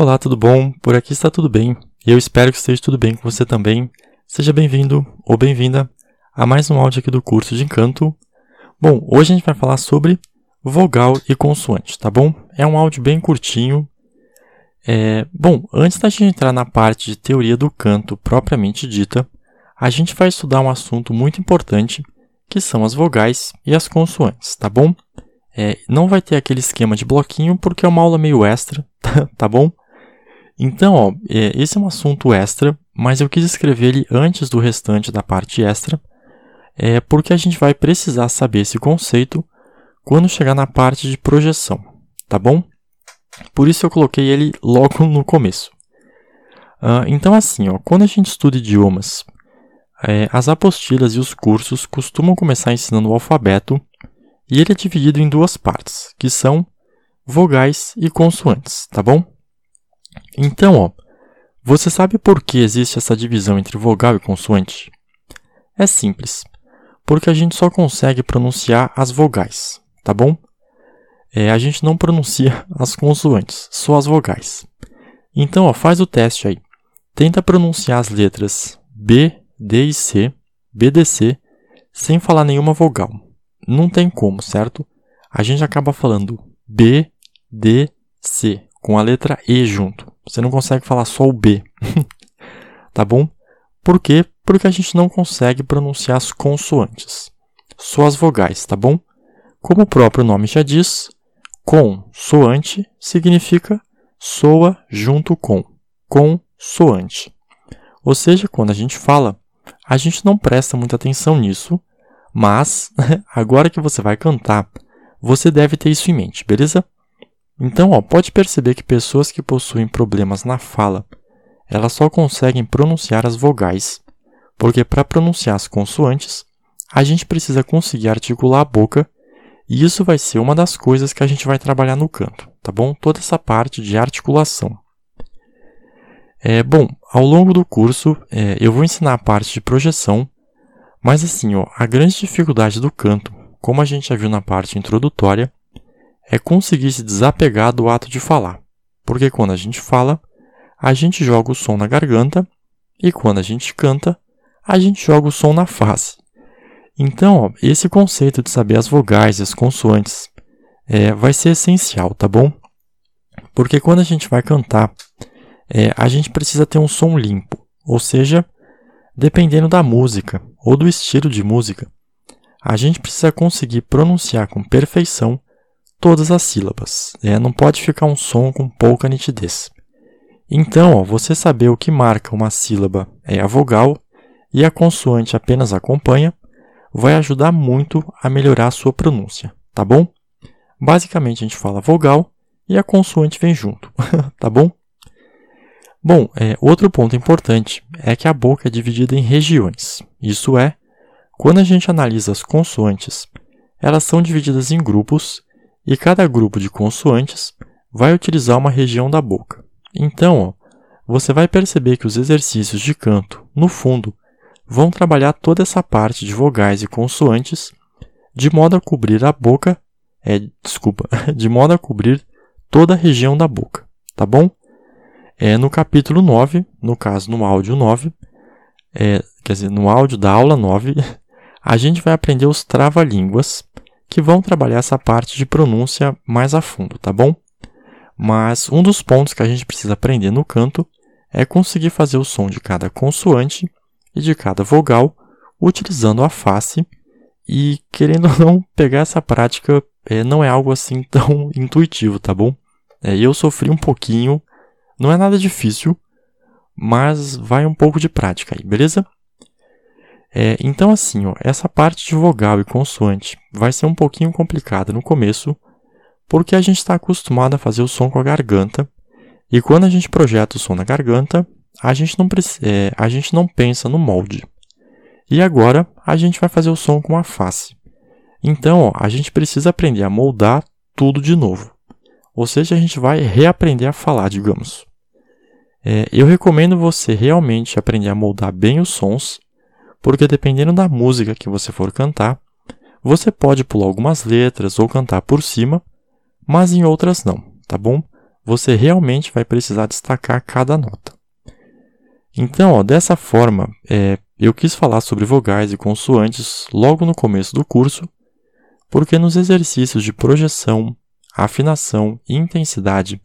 Olá, tudo bom? Por aqui está tudo bem. E eu espero que esteja tudo bem com você também. Seja bem-vindo ou bem-vinda a mais um áudio aqui do curso de Encanto. Bom, hoje a gente vai falar sobre vogal e consoante, tá bom? É um áudio bem curtinho. É... Bom, antes da gente entrar na parte de teoria do canto propriamente dita, a gente vai estudar um assunto muito importante, que são as vogais e as consoantes, tá bom? É, não vai ter aquele esquema de bloquinho porque é uma aula meio extra, tá bom? Então, ó, é, esse é um assunto extra, mas eu quis escrever ele antes do restante da parte extra, é, porque a gente vai precisar saber esse conceito quando chegar na parte de projeção, tá bom? Por isso eu coloquei ele logo no começo. Uh, então, assim, ó, quando a gente estuda idiomas, é, as apostilas e os cursos costumam começar ensinando o alfabeto e ele é dividido em duas partes, que são vogais e consoantes, tá bom? Então, ó, você sabe por que existe essa divisão entre vogal e consoante? É simples, porque a gente só consegue pronunciar as vogais, tá bom? É, a gente não pronuncia as consoantes, só as vogais. Então, ó, faz o teste aí. Tenta pronunciar as letras B, D e C, BDC, sem falar nenhuma vogal não tem como, certo? A gente acaba falando B, D, C, com a letra E junto. Você não consegue falar só o B. tá bom? Por quê? Porque a gente não consegue pronunciar as consoantes. Só as vogais, tá bom? Como o próprio nome já diz, consoante significa soa junto com, consoante. Ou seja, quando a gente fala, a gente não presta muita atenção nisso mas, agora que você vai cantar, você deve ter isso em mente, beleza? Então, ó, pode perceber que pessoas que possuem problemas na fala, elas só conseguem pronunciar as vogais, porque para pronunciar as consoantes, a gente precisa conseguir articular a boca, e isso vai ser uma das coisas que a gente vai trabalhar no canto, tá bom? Toda essa parte de articulação. É, bom, ao longo do curso, é, eu vou ensinar a parte de projeção, mas assim, ó, a grande dificuldade do canto, como a gente já viu na parte introdutória, é conseguir se desapegar do ato de falar. Porque quando a gente fala, a gente joga o som na garganta e quando a gente canta, a gente joga o som na face. Então, ó, esse conceito de saber as vogais e as consoantes é, vai ser essencial, tá bom? Porque quando a gente vai cantar, é, a gente precisa ter um som limpo, ou seja, dependendo da música ou do estilo de música, a gente precisa conseguir pronunciar com perfeição todas as sílabas. Né? Não pode ficar um som com pouca nitidez. Então, ó, você saber o que marca uma sílaba é a vogal e a consoante apenas acompanha, vai ajudar muito a melhorar a sua pronúncia, tá bom? Basicamente, a gente fala vogal e a consoante vem junto, tá bom? Bom, é, outro ponto importante é que a boca é dividida em regiões. Isso é, quando a gente analisa as consoantes, elas são divididas em grupos e cada grupo de consoantes vai utilizar uma região da boca. Então, ó, você vai perceber que os exercícios de canto, no fundo, vão trabalhar toda essa parte de vogais e consoantes de modo a cobrir a boca, é, desculpa, de modo a cobrir toda a região da boca, tá bom? É, no capítulo 9, no caso no áudio 9, é, quer dizer, no áudio da aula 9, a gente vai aprender os trava-línguas que vão trabalhar essa parte de pronúncia mais a fundo, tá bom? Mas um dos pontos que a gente precisa aprender no canto é conseguir fazer o som de cada consoante e de cada vogal utilizando a face e querendo ou não pegar essa prática é, não é algo assim tão intuitivo, tá bom? É, eu sofri um pouquinho não é nada difícil, mas vai um pouco de prática aí, beleza? É, então, assim, ó, essa parte de vogal e consoante vai ser um pouquinho complicada no começo, porque a gente está acostumado a fazer o som com a garganta, e quando a gente projeta o som na garganta, a gente não, é, a gente não pensa no molde. E agora a gente vai fazer o som com a face. Então, ó, a gente precisa aprender a moldar tudo de novo. Ou seja, a gente vai reaprender a falar, digamos. É, eu recomendo você realmente aprender a moldar bem os sons, porque dependendo da música que você for cantar, você pode pular algumas letras ou cantar por cima, mas em outras não, tá bom? você realmente vai precisar destacar cada nota. Então, ó, dessa forma, é, eu quis falar sobre vogais e consoantes logo no começo do curso, porque nos exercícios de projeção, afinação e intensidade,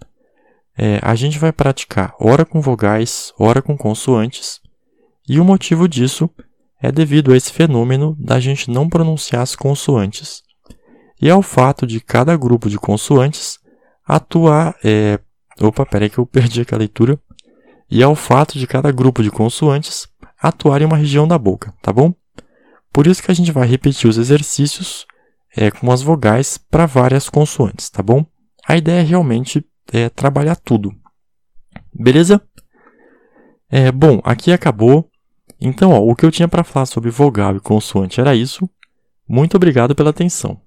é, a gente vai praticar ora com vogais, ora com consoantes, e o motivo disso é devido a esse fenômeno da gente não pronunciar as consoantes, e ao fato de cada grupo de consoantes atuar. É... Opa, peraí que eu perdi aqui a leitura. E ao fato de cada grupo de consoantes atuar em uma região da boca, tá bom? Por isso que a gente vai repetir os exercícios é, com as vogais para várias consoantes, tá bom? A ideia é realmente é, trabalhar tudo. Beleza? É, bom, aqui acabou. Então, ó, o que eu tinha para falar sobre vogal e consoante era isso. Muito obrigado pela atenção.